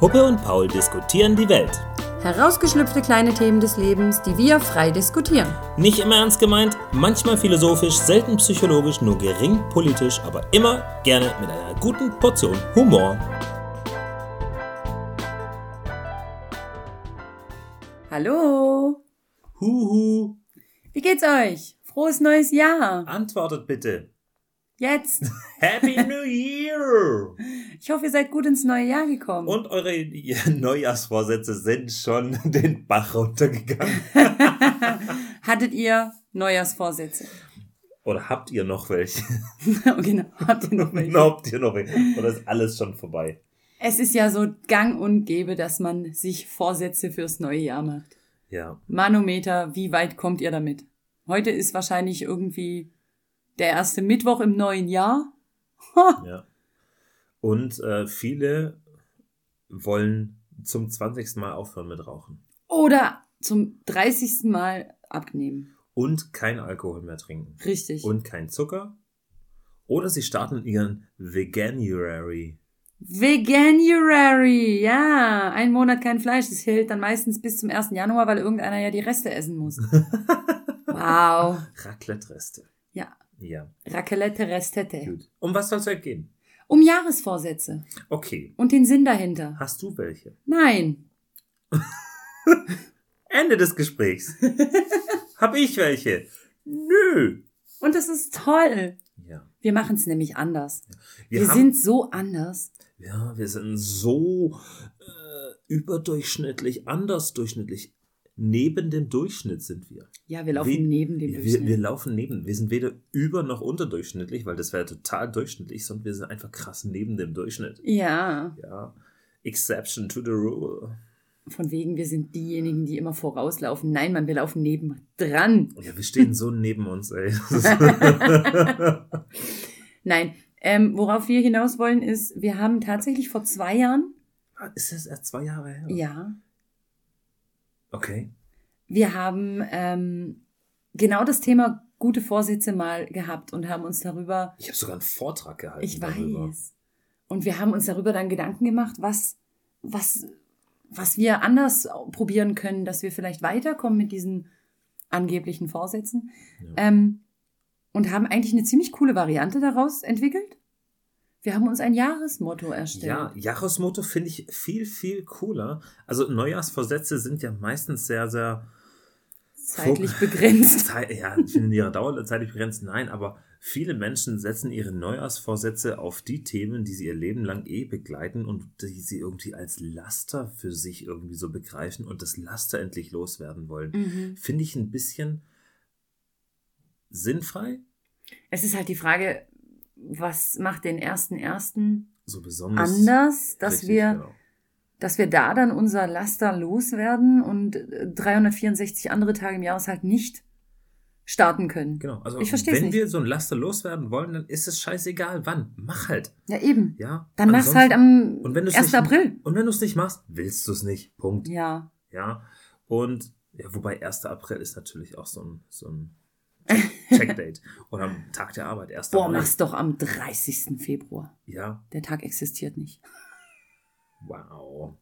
Huppe und Paul diskutieren die Welt. Herausgeschlüpfte kleine Themen des Lebens, die wir frei diskutieren. Nicht immer ernst gemeint, manchmal philosophisch, selten psychologisch, nur gering politisch, aber immer gerne mit einer guten Portion Humor. Hallo, Huhu, wie geht's euch? Frohes neues Jahr. antwortet bitte. Jetzt. Happy New Year! Ich hoffe, ihr seid gut ins neue Jahr gekommen. Und eure Neujahrsvorsätze sind schon den Bach runtergegangen. Hattet ihr Neujahrsvorsätze? Oder habt ihr noch welche? genau, habt ihr noch welche? habt ihr noch welche? Oder ist alles schon vorbei? Es ist ja so gang und gäbe, dass man sich Vorsätze fürs neue Jahr macht. Ja. Manometer, wie weit kommt ihr damit? Heute ist wahrscheinlich irgendwie der erste Mittwoch im neuen Jahr. Ja. Und äh, viele wollen zum 20. Mal aufhören mit Rauchen. Oder zum 30. Mal abnehmen. Und kein Alkohol mehr trinken. Richtig. Und kein Zucker. Oder sie starten ihren Veganuary. Veganuary, ja. Ein Monat kein Fleisch. Das hält dann meistens bis zum 1. Januar, weil irgendeiner ja die Reste essen muss. wow. Raclette-Reste. Ja. Ja, Raclette Restette. gut. Um was soll es heute gehen? Um Jahresvorsätze. Okay. Und den Sinn dahinter. Hast du welche? Nein. Ende des Gesprächs. Hab ich welche? Nö. Und das ist toll. Ja. Wir machen es nämlich anders. Wir, Wir, haben, sind so anders. ja, wir sind so äh, überdurchschnittlich, andersdurchschnittlich. Neben dem Durchschnitt sind wir. Ja, wir laufen Wie- neben dem Ja, wir, Durchschnitt. wir laufen neben. Wir sind weder über noch unterdurchschnittlich, weil das wäre total durchschnittlich, sondern wir sind einfach krass neben dem Durchschnitt. ja, Ja. Exception to the rule. von wegen, wir sind diejenigen, die immer vorauslaufen. Nein, Mann, wir laufen neben dran. Ja, wir stehen so neben uns, ey. Nein, ähm, worauf wir hinaus wollen, ist, wir haben tatsächlich vor zwei Jahren, Ist das erst zwei Jahre her? ja, Okay. wir haben ähm, genau das Thema gute Vorsätze mal gehabt und haben uns darüber Ich habe sogar einen Vortrag gehalten. Ich darüber. weiß. Und wir haben uns darüber dann Gedanken gemacht, was, was, was wir anders probieren können, dass wir vielleicht weiterkommen mit diesen angeblichen Vorsätzen. Ja. Ähm, und haben eigentlich eine ziemlich coole Variante daraus entwickelt. Wir haben uns ein Jahresmotto erstellt. Ja, Jahresmotto finde ich viel, viel cooler. Also Neujahrsvorsätze sind ja meistens sehr, sehr Zeitlich begrenzt. Zeit, ja, ich finde ihre Dauer zeitlich begrenzt. Nein, aber viele Menschen setzen ihre Neujahrsvorsätze auf die Themen, die sie ihr Leben lang eh begleiten und die sie irgendwie als Laster für sich irgendwie so begreifen und das Laster endlich loswerden wollen. Mhm. Finde ich ein bisschen sinnfrei, Es ist halt die Frage, was macht den ersten ersten so besonders. anders, dass richtig, wir genau. dass wir da dann unser Laster loswerden und äh, 364 andere Tage im Jahr halt nicht starten können. Genau, also Ich wenn nicht. wir so ein Laster loswerden wollen, dann ist es scheißegal, wann. Mach halt. Ja, eben. Ja. Dann mach's halt am und wenn du's 1. nicht, April. Und wenn du es nicht machst, willst du es nicht. Punkt. Ja. Ja. Und ja, wobei 1. April ist natürlich auch so ein, so ein Checkdate. Oder am Tag der Arbeit, 1. Boah, Mai. mach's doch am 30. Februar. Ja, Der Tag existiert nicht. wow.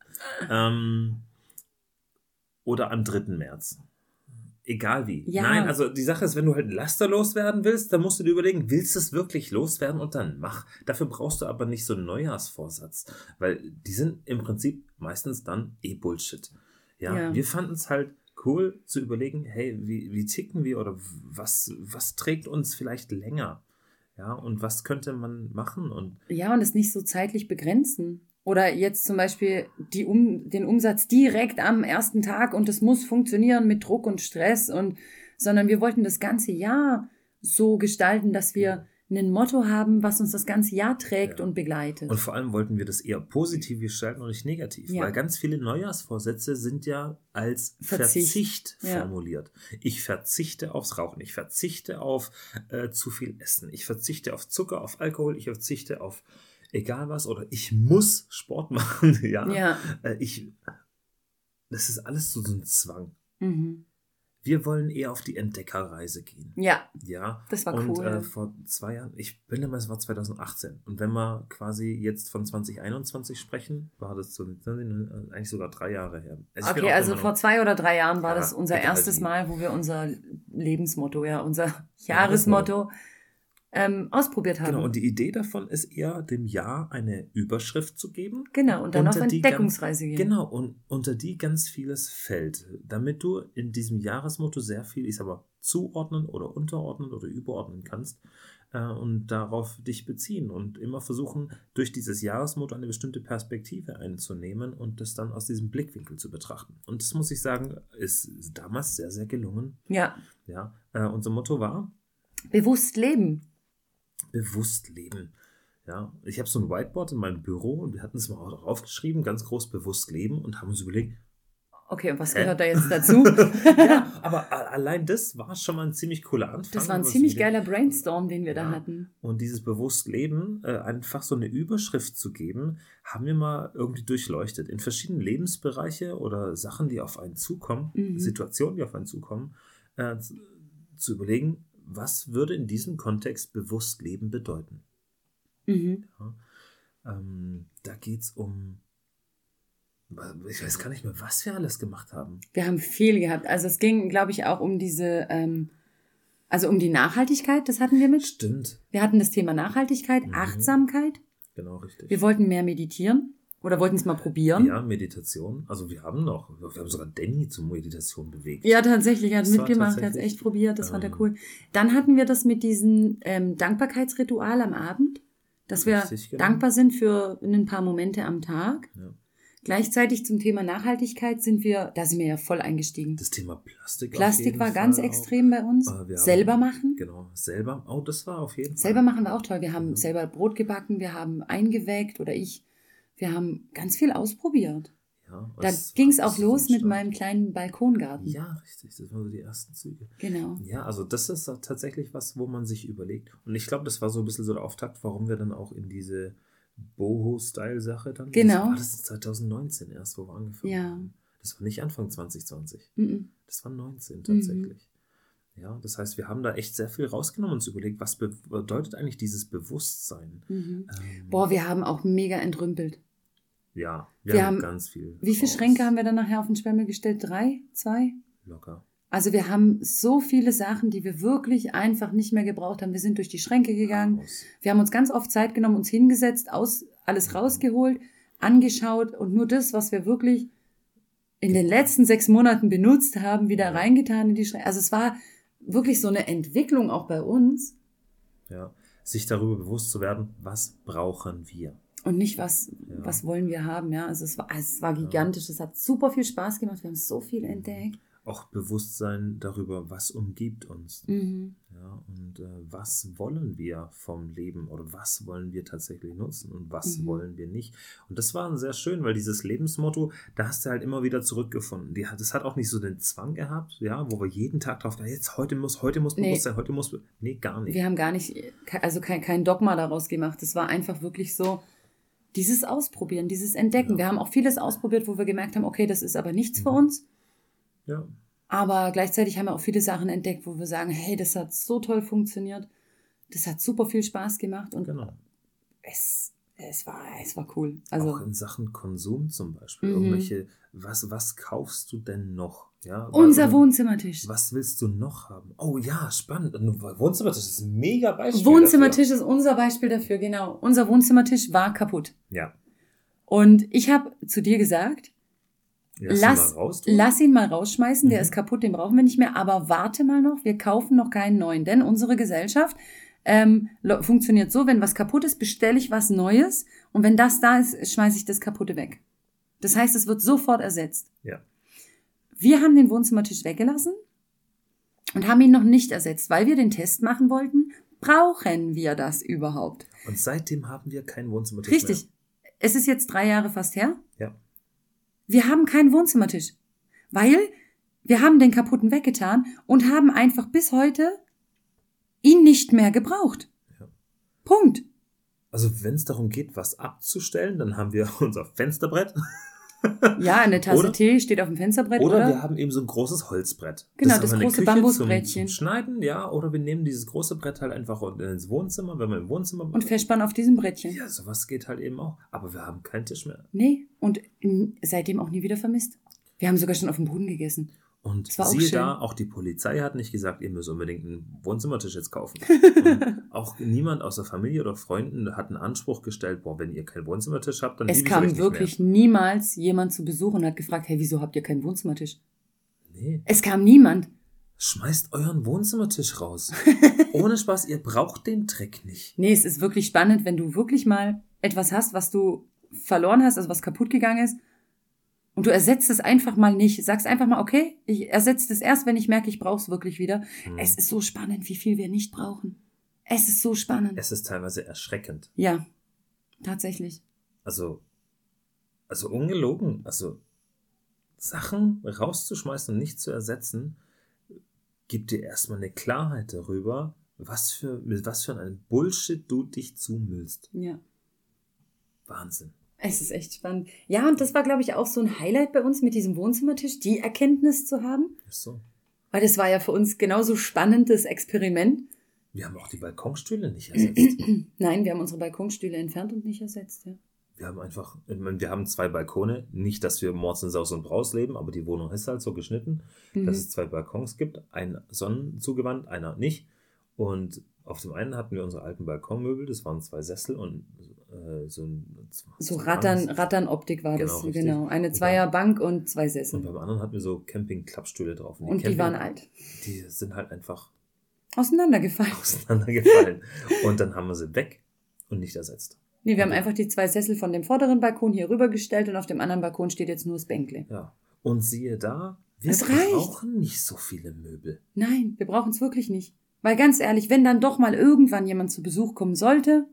ähm, oder am 3. März. Egal wie. Ja. Nein, also die Sache ist, wenn du halt ein Laster loswerden willst, dann musst du dir überlegen, willst du es wirklich loswerden und dann mach. Dafür brauchst du aber nicht so einen Neujahrsvorsatz, weil die sind im Prinzip meistens dann eh Bullshit. Ja, Ja. wir fanden es halt cool zu überlegen, hey, wie, wie ticken wir oder was, was trägt uns vielleicht länger? Ja, und was könnte man machen? Und Ja, und es nicht so zeitlich begrenzen. Oder jetzt zum Beispiel die um, den Umsatz direkt am ersten Tag und es muss funktionieren mit Druck und Stress und, sondern wir wollten das ganze Jahr so gestalten, dass wir ein Motto haben, was uns das ganze Jahr trägt Ja. und begleitet. Und vor allem wollten wir das eher positiv gestalten und nicht negativ. Ja. Weil ganz viele Neujahrsvorsätze sind ja als Verzicht, Verzicht. Ja. formuliert. Ich verzichte aufs Rauchen, ich verzichte auf äh, zu viel Essen, ich verzichte auf Zucker, auf Alkohol, ich verzichte auf egal was oder ich muss Sport machen. ja. ja. Äh, ich, das ist alles so, so ein Zwang. Mhm. Wir wollen eher auf die Entdeckerreise gehen. Ja. Ja. Das war und, cool. Äh, vor zwei Jahren, ich bin immer, es war 2018. Und wenn wir quasi jetzt von 2021 sprechen, war das so, eigentlich sogar drei Jahre her. Also okay, also vor zwei oder drei Jahren war ja, das unser erstes halt Mal, wo wir unser Lebensmotto, ja, unser Jahresmotto ähm, ausprobiert haben. Genau, und die Idee davon ist eher, dem Jahr eine Überschrift zu geben. Genau, und dann auf Entdeckungsreise gehen. Genau, und unter die ganz vieles fällt, damit du in diesem Jahresmotto sehr viel, ich sag mal, zuordnen oder unterordnen oder überordnen kannst äh, und darauf dich beziehen und immer versuchen, durch dieses Jahresmotto eine bestimmte Perspektive einzunehmen und das dann aus diesem Blickwinkel zu betrachten. Und das muss ich sagen, ist damals sehr, sehr gelungen. Ja. Ja, äh, unser Motto war, Bewusst leben bewusst leben. Ja, ich habe so ein Whiteboard in meinem Büro und wir hatten es mal draufgeschrieben, ganz groß bewusst leben und haben uns überlegt, Okay, und was Hä? gehört da jetzt dazu? ja, aber allein das war schon mal ein ziemlich cooler Anfang. Das war ein ziemlich geiler Brainstorm, den wir ja. da hatten. Und dieses Bewusstleben, äh, einfach so eine Überschrift zu geben, haben wir mal irgendwie durchleuchtet. In verschiedenen Lebensbereiche oder Sachen, die auf einen zukommen, mhm. Situationen, die auf einen zukommen, äh, zu überlegen, was würde in diesem Kontext bewusst leben bedeuten? Mhm. Ja, ähm, da geht es um, ich weiß gar nicht mehr, was wir alles gemacht haben. Wir haben viel gehabt. Also es ging, glaube ich, auch um diese, ähm, also um die Nachhaltigkeit, das hatten wir mit. Stimmt. Wir hatten das Thema Nachhaltigkeit, mhm. Achtsamkeit. Genau, richtig. Wir wollten mehr meditieren. Oder wollten es mal probieren? Ja, Meditation. Also wir haben noch, wir haben sogar Danny zur Meditation bewegt. Ja, tatsächlich, er hat das mitgemacht, er hat es echt probiert, das ähm, fand er cool. Dann hatten wir das mit diesem ähm, Dankbarkeitsritual am Abend, dass wir genau. dankbar sind für ein paar Momente am Tag. Ja. Gleichzeitig zum Thema Nachhaltigkeit sind wir, da sind wir ja voll eingestiegen. Das Thema Plastik. Plastik war Fall ganz auch. extrem bei uns. Äh, selber haben, machen. Genau, selber. Oh, das war auf jeden Fall. Selber machen wir auch toll. Wir haben ja. selber Brot gebacken, wir haben eingeweckt oder ich wir haben ganz viel ausprobiert. Ja, da ging es auch los mit meinem kleinen Balkongarten. Ja, richtig. Das waren so die ersten Züge. Genau. Ja, also das ist tatsächlich was, wo man sich überlegt. Und ich glaube, das war so ein bisschen so der Auftakt, warum wir dann auch in diese Boho-Style-Sache dann. Genau. Das war das 2019 erst, wo wir angefangen ja. haben. Das war nicht Anfang 2020. Mhm. Das war 19 tatsächlich. Mhm. Ja, das heißt, wir haben da echt sehr viel rausgenommen und uns überlegt, was bedeutet eigentlich dieses Bewusstsein? Mhm. Ähm, Boah, wir haben auch mega entrümpelt. Ja, wir, wir haben, haben, ganz viel. Wie viele Schränke haben wir dann nachher auf den Schwemmel gestellt? Drei? Zwei? Locker. Also wir haben so viele Sachen, die wir wirklich einfach nicht mehr gebraucht haben. Wir sind durch die Schränke gegangen. Raus. Wir haben uns ganz oft Zeit genommen, uns hingesetzt, aus, alles rausgeholt, angeschaut und nur das, was wir wirklich in den letzten sechs Monaten benutzt haben, wieder reingetan in die Schränke. Also es war wirklich so eine Entwicklung auch bei uns. Ja, sich darüber bewusst zu werden, was brauchen wir. Und nicht, was, ja. was wollen wir haben, ja. Also es war, es war gigantisch, es hat super viel Spaß gemacht, wir haben so viel entdeckt. Auch Bewusstsein darüber, was umgibt uns. Mhm. Ja, und äh, was wollen wir vom Leben oder was wollen wir tatsächlich nutzen und was mhm. wollen wir nicht. Und das war sehr schön, weil dieses Lebensmotto, da hast du halt immer wieder zurückgefunden. Die, das hat auch nicht so den Zwang gehabt, ja, wo wir jeden Tag drauf, jetzt heute muss, heute muss nee. bewusst sein, heute muss, nee, gar nicht. Wir haben gar nicht, also kein, kein Dogma daraus gemacht. Es war einfach wirklich so, dieses Ausprobieren, dieses Entdecken. Ja. Wir haben auch vieles ausprobiert, wo wir gemerkt haben, okay, das ist aber nichts mhm. für uns. Ja. Aber gleichzeitig haben wir auch viele Sachen entdeckt, wo wir sagen, hey, das hat so toll funktioniert. Das hat super viel Spaß gemacht und genau. es, es, war, es war cool. Also, auch in Sachen Konsum zum Beispiel. Mhm. Irgendwelche, was, was kaufst du denn noch? Ja, Unser was, Wohnzimmertisch. Was willst du noch haben? Oh ja, spannend. Wohnzimmertisch ist ein mega Beispiel. Wohnzimmertisch dafür. ist unser Beispiel dafür, genau. Unser Wohnzimmertisch war kaputt. Ja. Und ich habe zu dir gesagt, lass, lass, ihn, raus, lass ihn mal rausschmeißen, mhm. der ist kaputt, den brauchen wir nicht mehr, aber warte mal noch, wir kaufen noch keinen neuen, denn unsere Gesellschaft ähm, funktioniert so, wenn was kaputt ist, bestelle ich was Neues und wenn das da ist, schmeiße ich das kaputte weg. Das heißt, es wird sofort ersetzt. Ja. Wir haben den Wohnzimmertisch weggelassen und haben ihn noch nicht ersetzt, weil wir den Test machen wollten. Brauchen wir das überhaupt? Und seitdem haben wir keinen Wohnzimmertisch Richtig. Mehr. Es ist jetzt drei Jahre fast her. Ja. Wir haben keinen Wohnzimmertisch, weil wir haben den kaputten weggetan und haben einfach bis heute ihn nicht mehr gebraucht. Ja. Punkt. Also wenn es darum geht, was abzustellen, dann haben wir unser Fensterbrett. Ja, eine Tasse Oder- Tee steht auf dem Fensterbrett, Oder, oder? wir haben eben so ein großes Holzbrett. Genau, das der große Bambusbrettchen. Zum, zum Schneiden, ja. Oder wir nehmen dieses große Brett halt einfach ins Wohnzimmer, wenn wir im Wohnzimmer Und festspannen auf diesem Brettchen. Ja, sowas geht halt eben auch. Aber wir haben keinen Tisch mehr. Nee, und mm, seitdem auch nie wieder vermisst. Wir haben sogar schon auf dem Boden gegessen. Und siehe schön. da, auch die Polizei hat nicht gesagt, ihr müsst unbedingt einen Wohnzimmertisch jetzt kaufen. Auch niemand aus der Familie oder Freunden hat einen Anspruch gestellt, boah, wenn ihr keinen Wohnzimmertisch habt, dann Es kam wirklich niemals jemand zu Besuch und hat gefragt, hey, wieso habt ihr keinen Wohnzimmertisch? Nee, Es kam niemand. schmeißt euren Wohnzimmertisch raus. Ohne Spaß, ihr braucht den Dreck nicht. Nee, es ist wirklich spannend, wenn du wirklich mal etwas hast, was du verloren hast, also was kaputt gegangen ist. Und du ersetzt es einfach mal nicht. Sagst einfach mal, okay, ich ersetze es erst, wenn ich merke, ich brauche es wirklich wieder. Hm. Es ist so spannend, wie viel wir nicht brauchen. Es ist so spannend. Es ist teilweise erschreckend. ja, tatsächlich. Also, also ungelogen. Also, Sachen rauszuschmeißen und nicht zu ersetzen, gibt dir erstmal eine Klarheit darüber, was für, mit was für einem Bullshit du dich zumüllst. Ja. Wahnsinn. Es ist echt spannend. Ja, und das war, glaube ich, auch so ein Highlight bei uns mit diesem Wohnzimmertisch, die Erkenntnis zu haben. Ist so. Weil das war ja für uns genauso spannendes Experiment. Wir haben auch die Balkonstühle nicht ersetzt. Nein, wir haben unsere Balkonstühle entfernt und nicht ersetzt. Ja. Wir haben einfach, ich meine, wir haben zwei Balkone. Nicht, dass wir Mords in Saus und Braus leben, aber die Wohnung ist halt so geschnitten, Mhm. dass es zwei Balkons gibt. Ein sonnenzugewandt, einer nicht. Und auf dem einen hatten wir unsere alten Balkonmöbel, das waren zwei Sessel und äh, so ein. So zwei Rattern, Rattern-Optik war Genau, das, richtig. genau. Eine Und Zweierbank und zwei Und Sessel. beim anderen hatten wir so Camping-Klappstühle drauf. Und die Camping- waren alt. Die sind halt einfach Auseinandergefallen. auseinandergefallen. und dann haben wir sie weg und nicht ersetzt. Nee, wir haben einfach die zwei Sessel von dem vorderen Balkon hier rübergestellt und auf dem anderen Balkon steht jetzt nur das Bänkle. Ja. Und siehe da, wir reicht. brauchen nicht so viele Möbel. Nein, wir brauchen es wirklich nicht. Weil ganz ehrlich, wenn dann doch mal irgendwann jemand zu Besuch kommen sollte,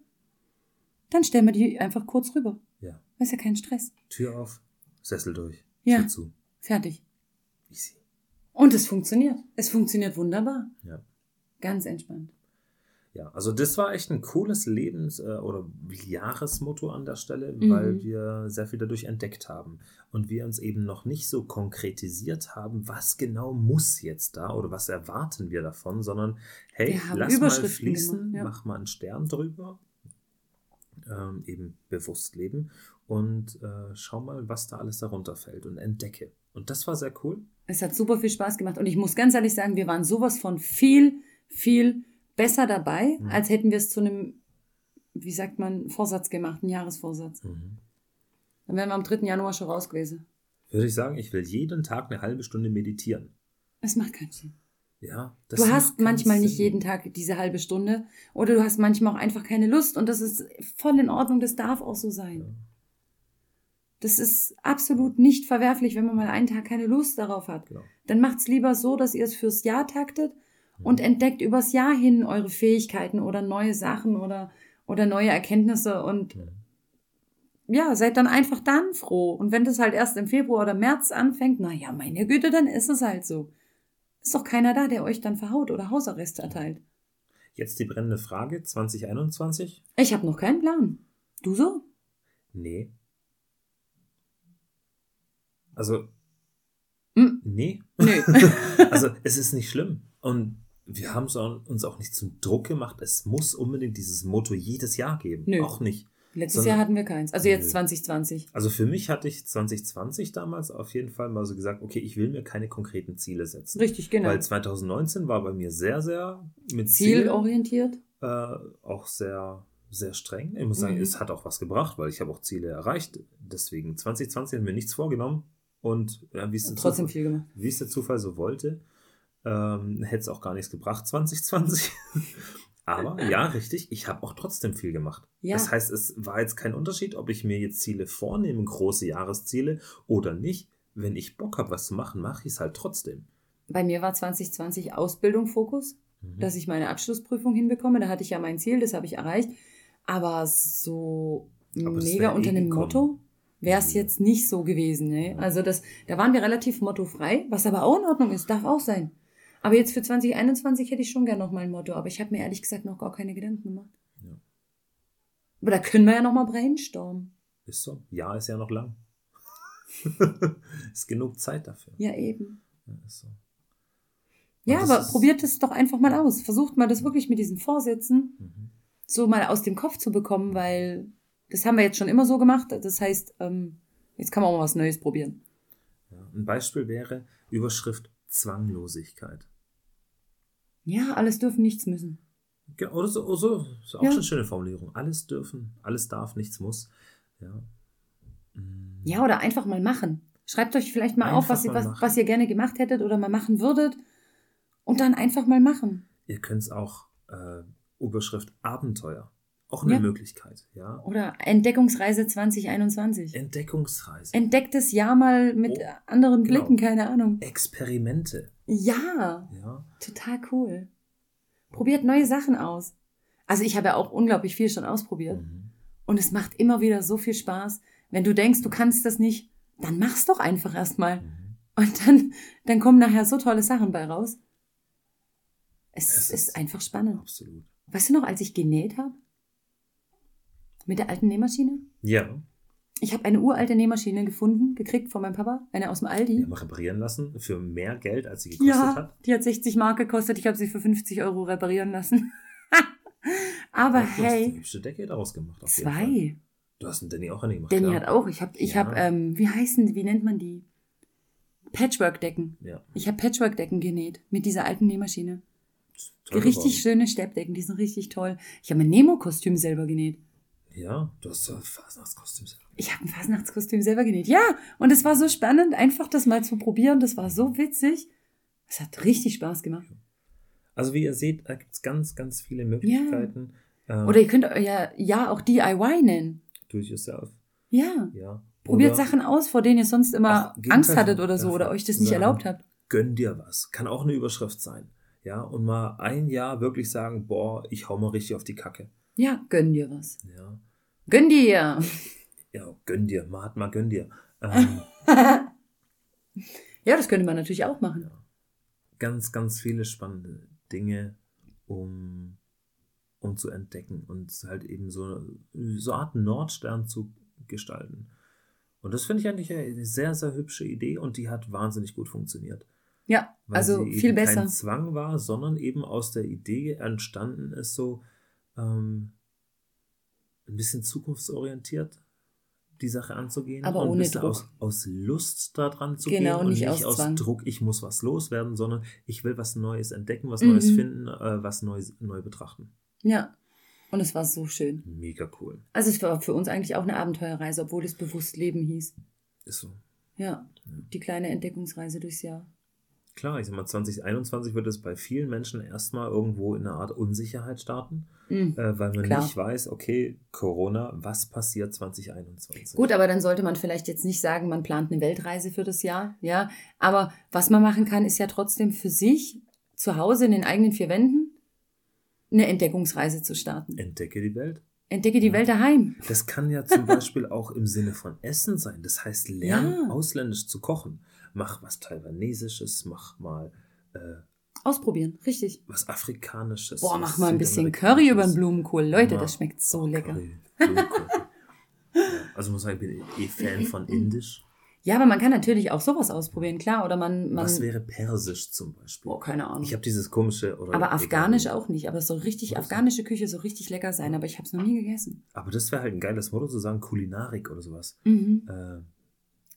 dann stellen wir die einfach kurz rüber. Ja. Das ist ja kein Stress. Tür auf, Sessel durch, Ja. Tür zu. Fertig. Easy. Und es funktioniert. Es funktioniert wunderbar. Ja. Ganz entspannt. Ja, also das war echt ein cooles Lebens- äh, oder Jahresmotto an der Stelle, Mhm. weil wir sehr viel dadurch entdeckt haben und wir uns eben noch nicht so konkretisiert haben, was genau muss jetzt da oder was erwarten wir davon, sondern hey, lass mal fließen, gemacht, ja. mach mal einen Stern drüber, ähm, eben bewusst leben und äh, schau mal, was da alles darunter fällt und entdecke. Und das war sehr cool. Es hat super viel Spaß gemacht und ich muss ganz ehrlich sagen, wir waren sowas von viel, viel besser dabei, Mhm. als hätten wir es zu einem, wie sagt man, Vorsatz gemacht, einen Jahresvorsatz. Mhm. Dann wären wir am 3. Januar schon raus gewesen. Würde ich sagen, ich will jeden Tag eine halbe Stunde meditieren. Es macht keinen Sinn. Ja, das du macht hast manchmal nicht jeden Tag diese halbe Stunde oder du hast manchmal auch einfach keine Lust und das ist voll in Ordnung, das darf auch so sein. Ja. Das ist absolut nicht verwerflich, wenn man mal einen Tag keine Lust darauf hat. Genau. Dann macht's lieber so, dass ihr es fürs Jahr taktet und Mhm. entdeckt übers Jahr hin eure Fähigkeiten oder neue Sachen oder, oder neue Erkenntnisse und Mhm. ja, seid dann einfach dann froh. Und wenn das halt erst im Februar oder März anfängt, na ja, meine Güte, dann ist es halt so. Ist doch keiner da, der euch dann verhaut oder Hausarrest erteilt. Jetzt die brennende Frage, 2021? Ich habe noch keinen Plan. Du so? Nee. Also, Hm. nee. Nö. Also, es ist nicht schlimm. Und wir haben uns auch nicht zum Druck gemacht. Es muss unbedingt dieses Motto jedes Jahr geben. Nö. Auch nicht. Letztes Sondern- Jahr hatten wir keins. Also jetzt Nö. 2020. Also für mich hatte ich 2020 damals auf jeden Fall mal so gesagt, okay, ich will mir keine konkreten Ziele setzen. Richtig, genau. Weil 2019 war bei mir sehr, sehr mit Zielen, Zielorientiert. äh, auch sehr, sehr streng. Ich muss sagen, Mhm. es hat auch was gebracht, weil ich habe auch Ziele erreicht. Deswegen 2020 hat mir nichts vorgenommen und ja, wie es der Trotzdem Zufall- viel gemacht. wie es der Zufall so wollte, ähm, hätte es auch gar nichts gebracht 2020. Aber ja, richtig, ich habe auch trotzdem viel gemacht. Ja. Das heißt, es war jetzt kein Unterschied, ob ich mir jetzt Ziele vornehme, große Jahresziele oder nicht. Wenn ich Bock habe, was zu machen, mache ich es halt trotzdem. Bei mir war 2020 Ausbildung Fokus, Mhm. dass ich meine Abschlussprüfung hinbekomme. Da hatte ich ja mein Ziel, das habe ich erreicht. Aber so Aber mega eh unter einem gekommen. Motto wäre es Mhm. jetzt nicht so gewesen. Ne? Also das, da waren wir relativ mottofrei, was aber auch in Ordnung ist, darf auch sein. Aber jetzt für 2021 hätte ich schon gern noch mal ein Motto, aber ich habe mir ehrlich gesagt noch gar keine Gedanken gemacht. Ja. Aber da können wir ja noch mal brainstormen. Ist so. Ja, ist ja noch lang. ist genug Zeit dafür. Ja, eben. Ja, ist so. Ja, aber probiert es doch einfach mal aus. Versucht mal das wirklich mit diesen Vorsätzen Mhm. so mal aus dem Kopf zu bekommen, weil das haben wir jetzt schon immer so gemacht. Das heißt, ähm, jetzt kann man auch mal was Neues probieren. Ja. Ein Beispiel wäre Überschrift Zwanglosigkeit. Ja, alles dürfen, nichts müssen. Genau, oder so, oder so ist auch Ja. schon eine schöne Formulierung. Alles dürfen, alles darf, nichts muss. Ja. Mm. Ja, oder einfach mal machen. Schreibt euch vielleicht mal auf, Einfach was ihr, mal was, machen. was ihr gerne gemacht hättet oder mal machen würdet. Und dann einfach mal machen. Ihr könnt es auch äh, Überschrift Abenteuer. Auch eine Ja. Möglichkeit. Ja. Oder Entdeckungsreise 2021. Entdeckungsreise. Entdeckt das Jahr mal mit Oh, anderen genau. Blicken, keine Ahnung. Experimente. Ja, Ja. total cool. Probiert neue Sachen aus. Also ich habe ja auch unglaublich viel schon ausprobiert. Mhm. Und es macht immer wieder so viel Spaß. Wenn du denkst, du kannst das nicht, dann mach's doch einfach erstmal. Mhm. Und dann, dann kommen nachher so tolle Sachen bei raus. Es, Es ist, ist- einfach spannend. Absolut. Weißt du noch, als ich genäht habe? Mit der alten Nähmaschine? Ja. Ich habe eine uralte Nähmaschine gefunden, gekriegt von meinem Papa, eine aus dem Die Aldi. haben wir reparieren lassen für mehr Geld, als sie gekostet Ja, hat. die hat 60 Mark gekostet. Ich habe sie für 50 Euro reparieren lassen. Aber Du hast hey, hübsche Decke daraus gemacht. zwei. Du hast einen Danny auch eine gemacht. Danny klar. hat auch. Ich habe, ich Ja. habe, ähm, wie heißen, wie nennt man die? Patchwork-Decken. Ja. Ich habe Patchwork-Decken genäht mit dieser alten Nähmaschine. Richtig geworden. schöne Steppdecken, die sind richtig toll. Ich habe mein Nemo-Kostüm selber genäht. Ja, du hast so ein Fasnachtskostüm selber. Ich habe ein Fasnachtskostüm selber genäht. Ja, und es war so spannend, einfach das mal zu probieren. Das war so witzig. Es hat richtig Spaß gemacht. Also wie ihr seht, da gibt es ganz, ganz viele Möglichkeiten. Ähm, Oder ihr könnt euer Jahr auch DIY nennen. do it yourself. Ja. Ja. Probiert Oder Sachen aus, vor denen ihr sonst immer Ach, Angst hattet oder so oder euch das nicht sagen. erlaubt habt. Gönn dir was. Kann auch eine Überschrift sein. Ja, und mal ein Jahr wirklich sagen, boah, ich hau mal richtig auf die Kacke. Ja, gönn dir was. Ja, Gönn dir! ja gönn dir, Mahatma, gönn dir. Ähm, Ja, das könnte man natürlich auch machen. ganz, ganz viele spannende Dinge, um, um zu entdecken und halt eben so, so eine Art Nordstern zu gestalten. Und das finde ich eigentlich eine sehr, sehr hübsche Idee und die hat wahnsinnig gut funktioniert. Ja, Weil also viel besser. kein Zwang war, sondern eben aus der Idee entstanden ist, so ähm, ein bisschen zukunftsorientiert die Sache anzugehen. Aber und ein ohne bisschen Druck. Aus, aus Lust daran zu Genau, gehen und nicht nicht aus aus. Druck, ich muss was loswerden, sondern ich will was Neues entdecken, was Mhm. Neues finden, äh, was Neues, neu betrachten. Ja. Und es war so schön. Mega cool. Also es war für uns eigentlich auch eine Abenteuerreise, obwohl es bewusst Leben hieß. Ist so. Ja, die kleine Entdeckungsreise durchs Jahr. Klar, ich sag mal, 2021 wird es bei vielen Menschen erstmal irgendwo in einer Art Unsicherheit starten. Mhm. äh, weil man Klar. nicht weiß, okay, Corona, was passiert 2021? Gut, aber dann sollte man vielleicht jetzt nicht sagen, man plant eine Weltreise für das Jahr, ja. Aber was man machen kann, ist ja trotzdem für sich zu Hause in den eigenen vier Wänden eine Entdeckungsreise zu starten. Entdecke die Welt. Entdecke die Welt daheim. Das kann ja zum Beispiel auch im Sinne von Essen sein. Das heißt, lern Ja. ausländisch zu kochen. Mach was Taiwanesisches, mach mal äh, Ausprobieren, richtig. was Afrikanisches. Boah, mach mal ein bisschen Curry über den Blumenkohl. Leute, das schmeckt so Oh, lecker. Curry, ja, also muss sagen, ich bin eh Fan von Indisch. Ja, aber man kann natürlich auch sowas ausprobieren, klar. Oder man. man Was wäre Persisch zum Beispiel? Boah, keine Ahnung. Ich habe dieses komische oder aber egal. afghanisch auch nicht. Aber es soll richtig, Was? afghanische Küche soll richtig lecker sein. Aber ich habe es noch nie gegessen. Aber das wäre halt ein geiles Motto zu sagen, Kulinarik oder sowas. Mhm. Äh,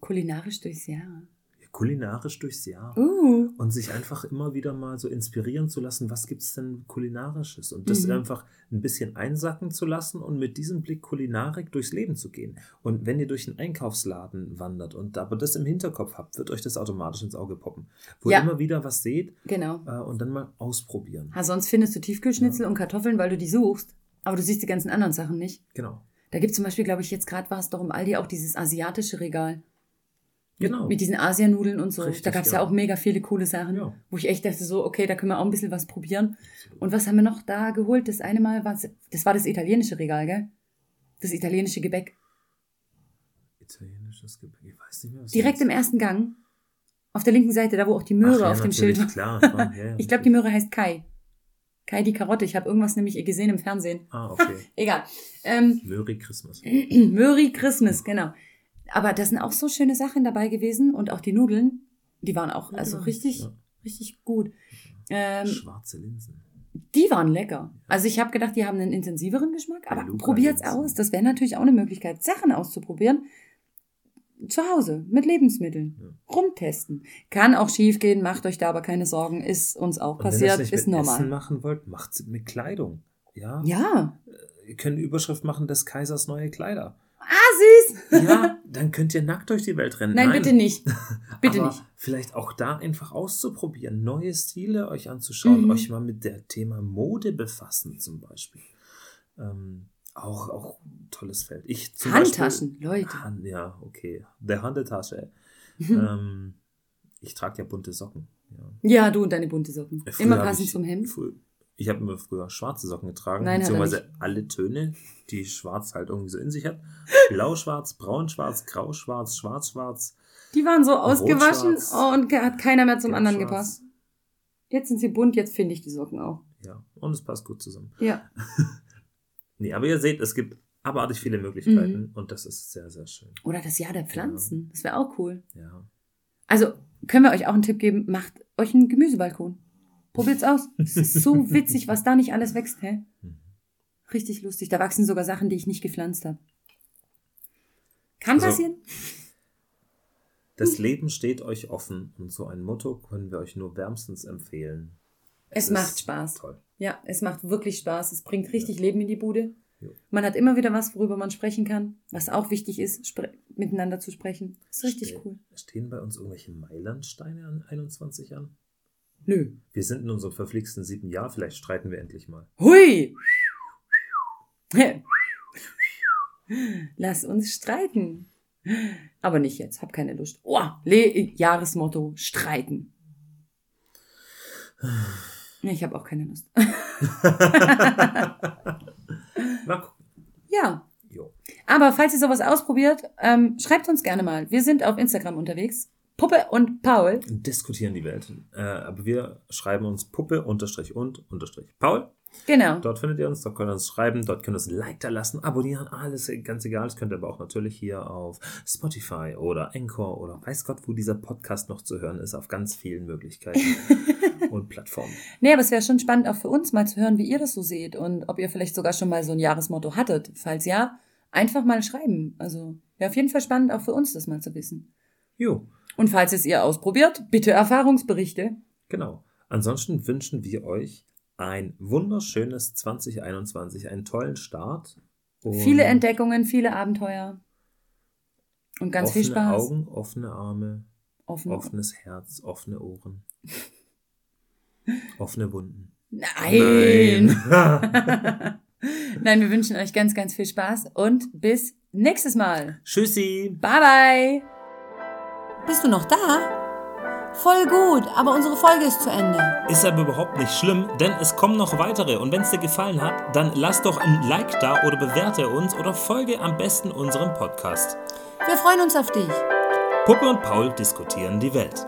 Kulinarisch durchs Jahr. Kulinarisch durchs Jahr. Uh. Und sich einfach immer wieder mal so inspirieren zu lassen, was gibt es denn kulinarisches? Und das Mhm. einfach ein bisschen einsacken zu lassen und mit diesem Blick Kulinarik durchs Leben zu gehen. Und wenn ihr durch einen Einkaufsladen wandert und aber das im Hinterkopf habt, wird euch das automatisch ins Auge poppen. Wo Ja. ihr immer wieder was seht Genau. äh, und dann mal ausprobieren. Ha, sonst findest du Tiefkühlschnitzel und Kartoffeln, weil du die suchst. Aber du siehst die ganzen anderen Sachen nicht. Genau. Da gibt es zum Beispiel, glaube ich, jetzt gerade war es doch im Aldi auch dieses asiatische Regal. Genau. Mit diesen Asianudeln und so. Richtig, da gab es genau. ja auch mega viele coole Sachen, Ja. wo ich echt dachte so, okay, da können wir auch ein bisschen was probieren. Und was haben wir noch da geholt? Das eine Mal war das war das italienische Regal, gell? Das italienische Gebäck. Italienisches Gebäck. Ich weiß nicht mehr, was Direkt im ersten Gang. Auf der linken Seite, da wo auch die Möhre Ach ja, auf dem Schild war. Klar. Ja, ja, Ich glaube, die Möhre heißt Kai. Kai die Karotte. Ich habe irgendwas nämlich gesehen im Fernsehen. Ah, okay. Egal. Ähm, Merry Christmas. Möri Christmas, genau. Aber da sind auch so schöne Sachen dabei gewesen und auch die Nudeln, die waren auch also Ja, richtig, ja. richtig gut. Ähm, Schwarze Linsen. die waren lecker. Also ich habe gedacht, die haben einen intensiveren Geschmack, aber probiert's aus. Das wäre natürlich auch eine Möglichkeit, Sachen auszuprobieren. Zu Hause, mit Lebensmitteln. Rumtesten. Kann auch schief gehen, macht euch da aber keine Sorgen. Ist uns auch Und wenn passiert, es nicht ist mit normal. Essen machen wollt, macht es mit Kleidung. Ja? Ja. Ihr könnt eine Überschrift machen des Kaisers neue Kleider. Ah, süß. Ja, dann könnt ihr nackt durch die Welt rennen. Nein, bitte nicht. Bitte aber nicht. Vielleicht auch da einfach auszuprobieren, neue Stile euch anzuschauen, Mhm. euch mal mit der Thema Mode befassen zum Beispiel. Ähm, auch, auch ein tolles Feld. Ich zum Handtaschen, Beispiel, Leute. Hand, ja, okay. Der Handeltasche. Ähm, ich trage ja bunte Socken. Ja. Ja, du und deine bunte Socken. Früher Immer passend ich, zum Hemd. Früher, ich habe immer früher schwarze Socken getragen, Nein, beziehungsweise alle Töne, die schwarz halt irgendwie so in sich hat. Blau-schwarz, braun-schwarz, grau-schwarz, schwarz-schwarz. Die waren so ausgewaschen oh, und hat keiner mehr zum anderen gepasst. Jetzt sind sie bunt, jetzt finde ich die Socken auch. Ja, und es passt gut zusammen. Ja. Nee, aber ihr seht, es gibt abartig viele Möglichkeiten Mhm. und das ist sehr, sehr schön. Oder das Jahr der Pflanzen. Das wäre auch cool. Ja. Also können wir euch auch einen Tipp geben, macht euch einen Gemüsebalkon. Probiert's aus. Es ist so witzig, was da nicht alles wächst, hä? Richtig lustig. Da wachsen sogar Sachen, die ich nicht gepflanzt habe. Kann Also, passieren. Das Leben steht euch offen und so ein Motto können wir euch nur wärmstens empfehlen. Es ist macht Spaß. Toll. Ja, es macht wirklich Spaß. Es bringt richtig Leben in die Bude. Ja. Man hat immer wieder was, worüber man sprechen kann. Was auch wichtig ist, miteinander zu sprechen. ist richtig Ste- cool. Stehen bei uns irgendwelche Mailandsteine an 21 an? Nö. Wir sind in unserem verflixten siebten Jahr, vielleicht streiten wir endlich mal. Hui! Lass uns streiten. Aber nicht jetzt, hab keine Lust. Oh, Le Jahresmotto, streiten. Nee, Ich habe auch keine Lust. Mal gucken. Ja, Jo. aber falls ihr sowas ausprobiert, ähm, schreibt uns gerne mal. Wir sind auf Instagram unterwegs. Puppe und Paul. Diskutieren die Welt. Äh, aber wir schreiben uns Puppe unterstrich und unterstrich Paul. Genau. Dort findet ihr uns, dort könnt ihr uns schreiben, dort könnt ihr uns ein Like da lassen, abonnieren, alles ganz egal. Das könnt ihr aber auch natürlich hier auf Spotify oder Anchor oder weiß Gott, wo dieser Podcast noch zu hören ist, auf ganz vielen Möglichkeiten und Plattformen. Nee, aber es wäre schon spannend auch für uns mal zu hören, wie ihr das so seht und ob ihr vielleicht sogar schon mal so ein Jahresmotto hattet. Falls ja, einfach mal schreiben. Also wäre auf jeden Fall spannend auch für uns, das mal zu wissen. Jo, Und falls es ihr ausprobiert, bitte Erfahrungsberichte. genau. Ansonsten wünschen wir euch ein wunderschönes 2021, einen tollen Start. Viele Entdeckungen, viele Abenteuer. Und ganz offene viel Spaß. Augen, offene Arme, Offen. offenes Herz, offene Ohren, offene Wunden. Nein. Nein, wir wünschen euch ganz, ganz viel Spaß und bis nächstes Mal. Tschüssi. Bye, bye. Bist du noch da? Voll gut, aber unsere Folge ist zu Ende. Ist aber überhaupt nicht schlimm, denn es kommen noch weitere. Und wenn es dir gefallen hat, dann lass doch ein Like da oder bewerte uns oder folge am besten unserem Podcast. Wir freuen uns auf dich. Puppe und Paul diskutieren die Welt.